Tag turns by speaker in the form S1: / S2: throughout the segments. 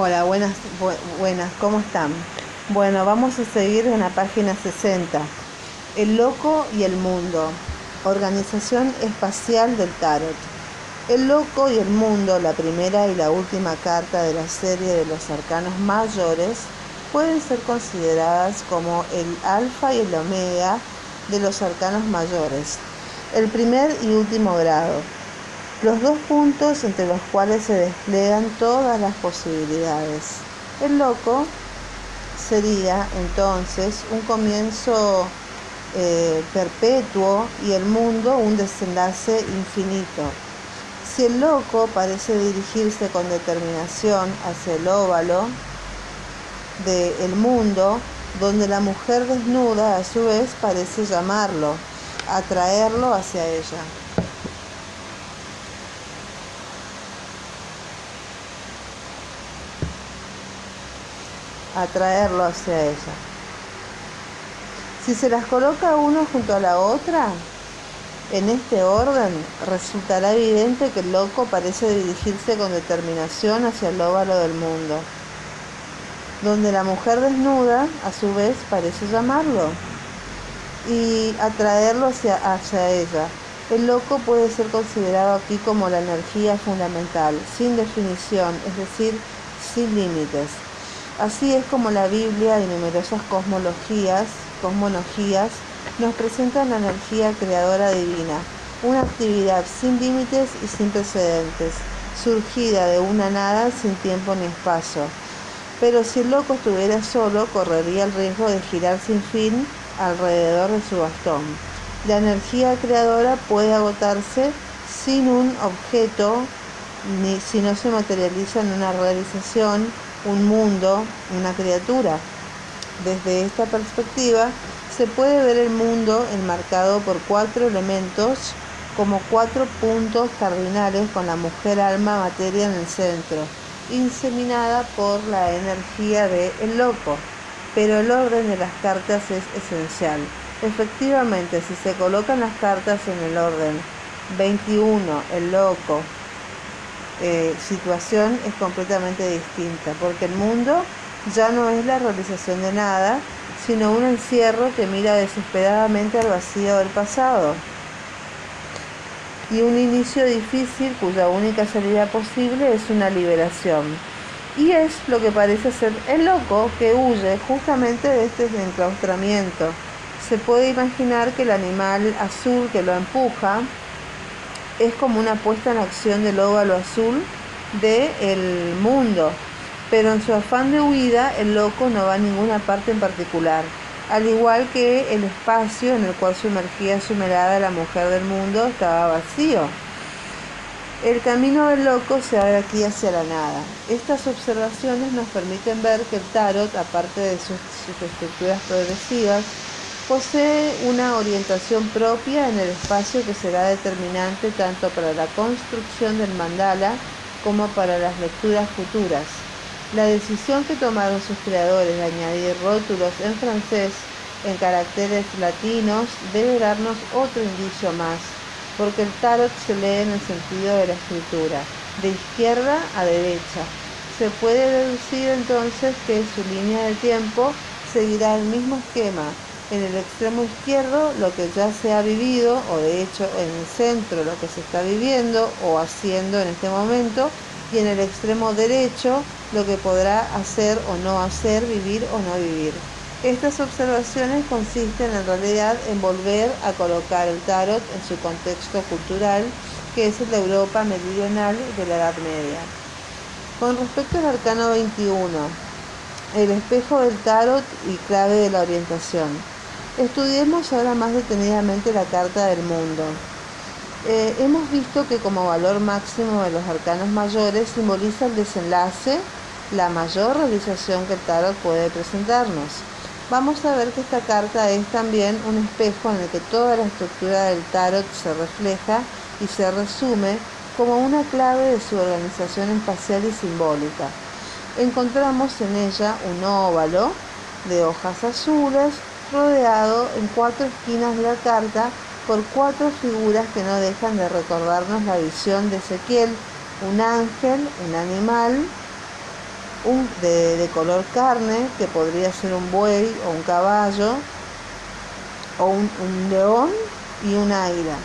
S1: Hola, buenas, buenas, ¿cómo están? Bueno, vamos a seguir en la página 60. El loco y el mundo. Organización espacial del tarot. El loco y el mundo, la primera y la última carta de la serie de los arcanos mayores, pueden ser consideradas como el alfa y el omega de los arcanos mayores, el primer y último grado los dos puntos entre los cuales se despliegan todas las posibilidades. El loco sería entonces un comienzo eh, perpetuo y el mundo un desenlace infinito. Si el loco parece dirigirse con determinación hacia el óvalo del mundo, donde la mujer desnuda a su vez parece llamarlo, atraerlo hacia ella. Atraerlo hacia ella. Si se las coloca uno junto a la otra, en este orden, resultará evidente que el loco parece dirigirse con determinación hacia el óvalo del mundo, donde la mujer desnuda, a su vez, parece llamarlo y atraerlo hacia, hacia ella. El loco puede ser considerado aquí como la energía fundamental, sin definición, es decir, sin límites. Así es como la Biblia y numerosas cosmologías, cosmologías nos presentan la energía creadora divina, una actividad sin límites y sin precedentes, surgida de una nada sin tiempo ni espacio. Pero si el loco estuviera solo, correría el riesgo de girar sin fin alrededor de su bastón. La energía creadora puede agotarse sin un objeto, ni si no se materializa en una realización un mundo, una criatura. Desde esta perspectiva se puede ver el mundo enmarcado por cuatro elementos como cuatro puntos cardinales con la mujer alma materia en el centro, inseminada por la energía de el loco. Pero el orden de las cartas es esencial. Efectivamente, si se colocan las cartas en el orden 21, el loco, eh, situación es completamente distinta, porque el mundo ya no es la realización de nada, sino un encierro que mira desesperadamente al vacío del pasado y un inicio difícil cuya única salida posible es una liberación. Y es lo que parece ser el loco que huye justamente de este enclaustramiento. Se puede imaginar que el animal azul que lo empuja es como una puesta en acción del óvalo azul del mundo, pero en su afán de huida el loco no va a ninguna parte en particular, al igual que el espacio en el cual sumergía su mirada la mujer del mundo estaba vacío. El camino del loco se abre aquí hacia la nada. Estas observaciones nos permiten ver que el tarot, aparte de sus, sus estructuras progresivas, Posee una orientación propia en el espacio que será determinante tanto para la construcción del mandala como para las lecturas futuras. La decisión que tomaron sus creadores de añadir rótulos en francés en caracteres latinos debe darnos otro indicio más, porque el tarot se lee en el sentido de la escritura, de izquierda a derecha. Se puede deducir entonces que su línea de tiempo seguirá el mismo esquema en el extremo izquierdo lo que ya se ha vivido o de hecho en el centro lo que se está viviendo o haciendo en este momento y en el extremo derecho lo que podrá hacer o no hacer, vivir o no vivir. Estas observaciones consisten en realidad en volver a colocar el tarot en su contexto cultural, que es la Europa meridional de la Edad Media. Con respecto al arcano 21, el espejo del tarot y clave de la orientación. Estudiemos ahora más detenidamente la Carta del Mundo. Eh, hemos visto que como valor máximo de los arcanos mayores simboliza el desenlace, la mayor realización que el tarot puede presentarnos. Vamos a ver que esta carta es también un espejo en el que toda la estructura del tarot se refleja y se resume como una clave de su organización espacial y simbólica. Encontramos en ella un óvalo de hojas azules rodeado en cuatro esquinas de la carta por cuatro figuras que no dejan de recordarnos la visión de Ezequiel, un ángel, un animal de, color carne, que podría ser un buey o un caballo, o un, león y un águila.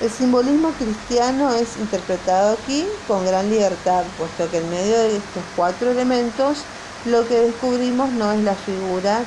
S1: El simbolismo cristiano es interpretado aquí con gran libertad, puesto que en medio de estos cuatro elementos lo que descubrimos no es la figura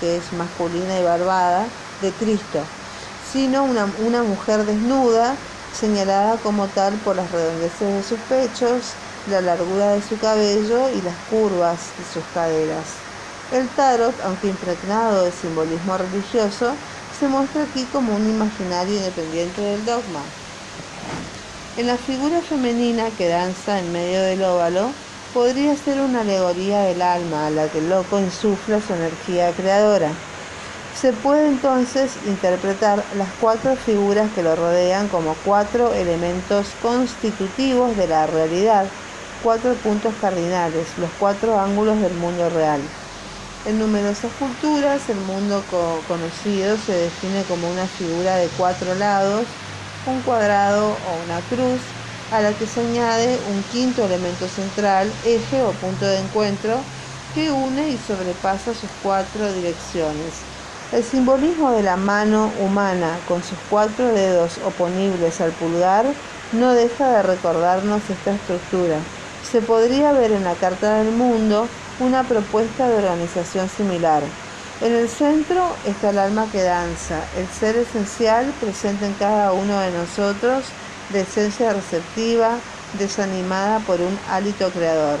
S1: que es masculina y barbada de Cristo, sino una, una mujer desnuda, señalada como tal por las redondeces de sus pechos, la largura de su cabello y las curvas de sus caderas. El tarot, aunque impregnado de simbolismo religioso, se muestra aquí como un imaginario independiente del dogma. En la figura femenina que danza en medio del óvalo, podría ser una alegoría del alma a la que el loco insufla su energía creadora. Se puede entonces interpretar las cuatro figuras que lo rodean como cuatro elementos constitutivos de la realidad, cuatro puntos cardinales, los cuatro ángulos del mundo real. En numerosas culturas el mundo conocido se define como una figura de cuatro lados, un cuadrado o una cruz, a la que se añade un quinto elemento central, eje o punto de encuentro, que une y sobrepasa sus cuatro direcciones. El simbolismo de la mano humana con sus cuatro dedos oponibles al pulgar no deja de recordarnos esta estructura. Se podría ver en la Carta del Mundo una propuesta de organización similar. En el centro está el alma que danza, el ser esencial presente en cada uno de nosotros, de esencia receptiva, desanimada por un hálito creador.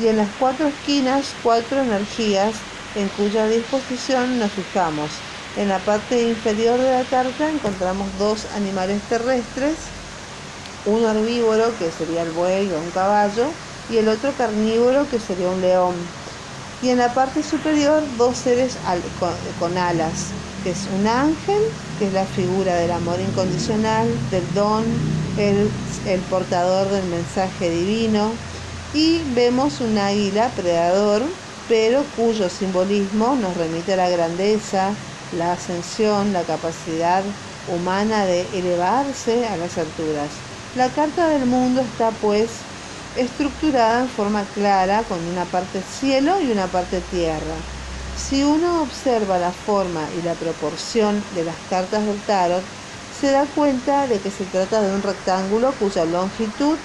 S1: Y en las cuatro esquinas, cuatro energías en cuya disposición nos fijamos. En la parte inferior de la carta encontramos dos animales terrestres, uno herbívoro que sería el buey o un caballo, y el otro carnívoro que sería un león. Y en la parte superior dos seres con alas, que es un ángel, que es la figura del amor incondicional, del don, el, portador del mensaje divino, y vemos un águila predador, pero cuyo simbolismo nos remite a la grandeza, la ascensión, la capacidad humana de elevarse a las alturas. La carta del mundo está pues estructurada en forma clara con una parte cielo y una parte tierra. Si uno observa la forma y la proporción de las cartas del tarot, se da cuenta de que se trata de un rectángulo cuya longitud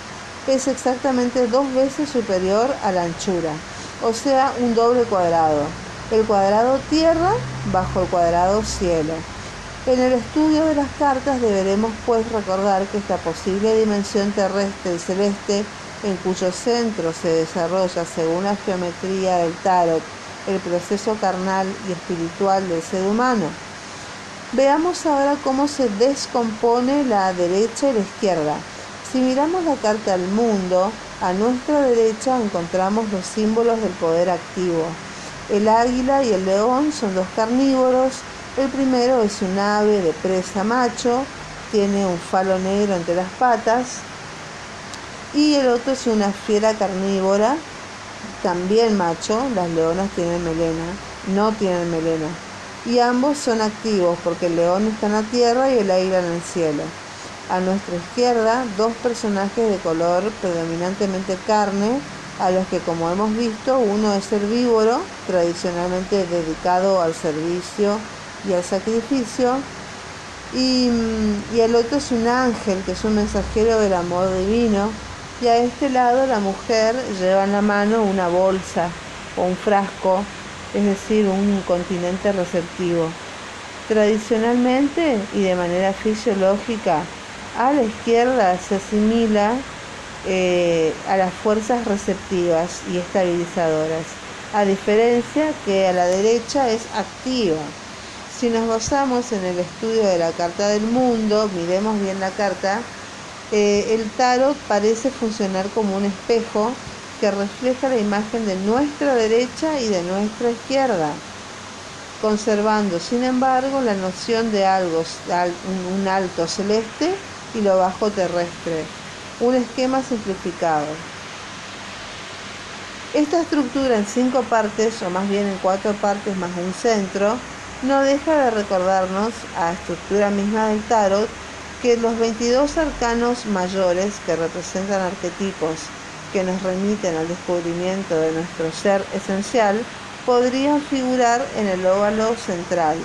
S1: es exactamente dos veces superior a la anchura, o sea, un doble cuadrado. El cuadrado tierra bajo el cuadrado cielo. En el estudio de las cartas deberemos pues recordar que esta posible dimensión terrestre y celeste en cuyo centro se desarrolla, según la geometría del tarot, el proceso carnal y espiritual del ser humano. Veamos ahora cómo se descompone la derecha y la izquierda. Si miramos la carta del mundo, a nuestra derecha encontramos los símbolos del poder activo. El águila y el león son dos carnívoros. El primero es un ave de presa macho, tiene un falo negro entre las patas, y el otro es una fiera carnívora, también macho, las leonas tienen melena, no tienen melena. Y ambos son activos porque el león está en la tierra y el águila en el cielo. A nuestra izquierda, dos personajes de color predominantemente carne, a los que como hemos visto, uno es herbívoro, tradicionalmente dedicado al servicio y al sacrificio, y, y el otro es un ángel, que es un mensajero del amor divino, y a este lado la mujer lleva en la mano una bolsa o un frasco, es decir, un continente receptivo. Tradicionalmente y de manera fisiológica, a la izquierda se asimila eh, a las fuerzas receptivas y estabilizadoras, a diferencia que a la derecha es activa. Si nos basamos en el estudio de la Carta del Mundo, miremos bien la carta, eh, el tarot parece funcionar como un espejo que refleja la imagen de nuestra derecha y de nuestra izquierda, conservando sin embargo la noción de algo, un alto celeste y lo bajo terrestre, un esquema simplificado. Esta estructura en cinco partes, o más bien en cuatro partes más un centro, no deja de recordarnos a estructura misma del tarot que los 22 arcanos mayores que representan arquetipos que nos remiten al descubrimiento de nuestro ser esencial podrían figurar en el óvalo central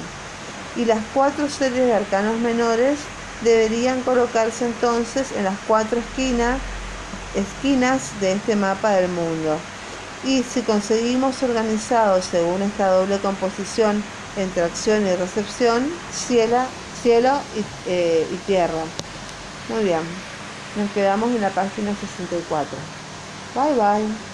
S1: y las cuatro series de arcanos menores deberían colocarse entonces en las cuatro esquinas, esquinas de este mapa del mundo. Y si conseguimos organizados según esta doble composición entre acción y recepción, cielo, cielo eh, y tierra. Muy bien, nos quedamos en la página 64. Bye bye.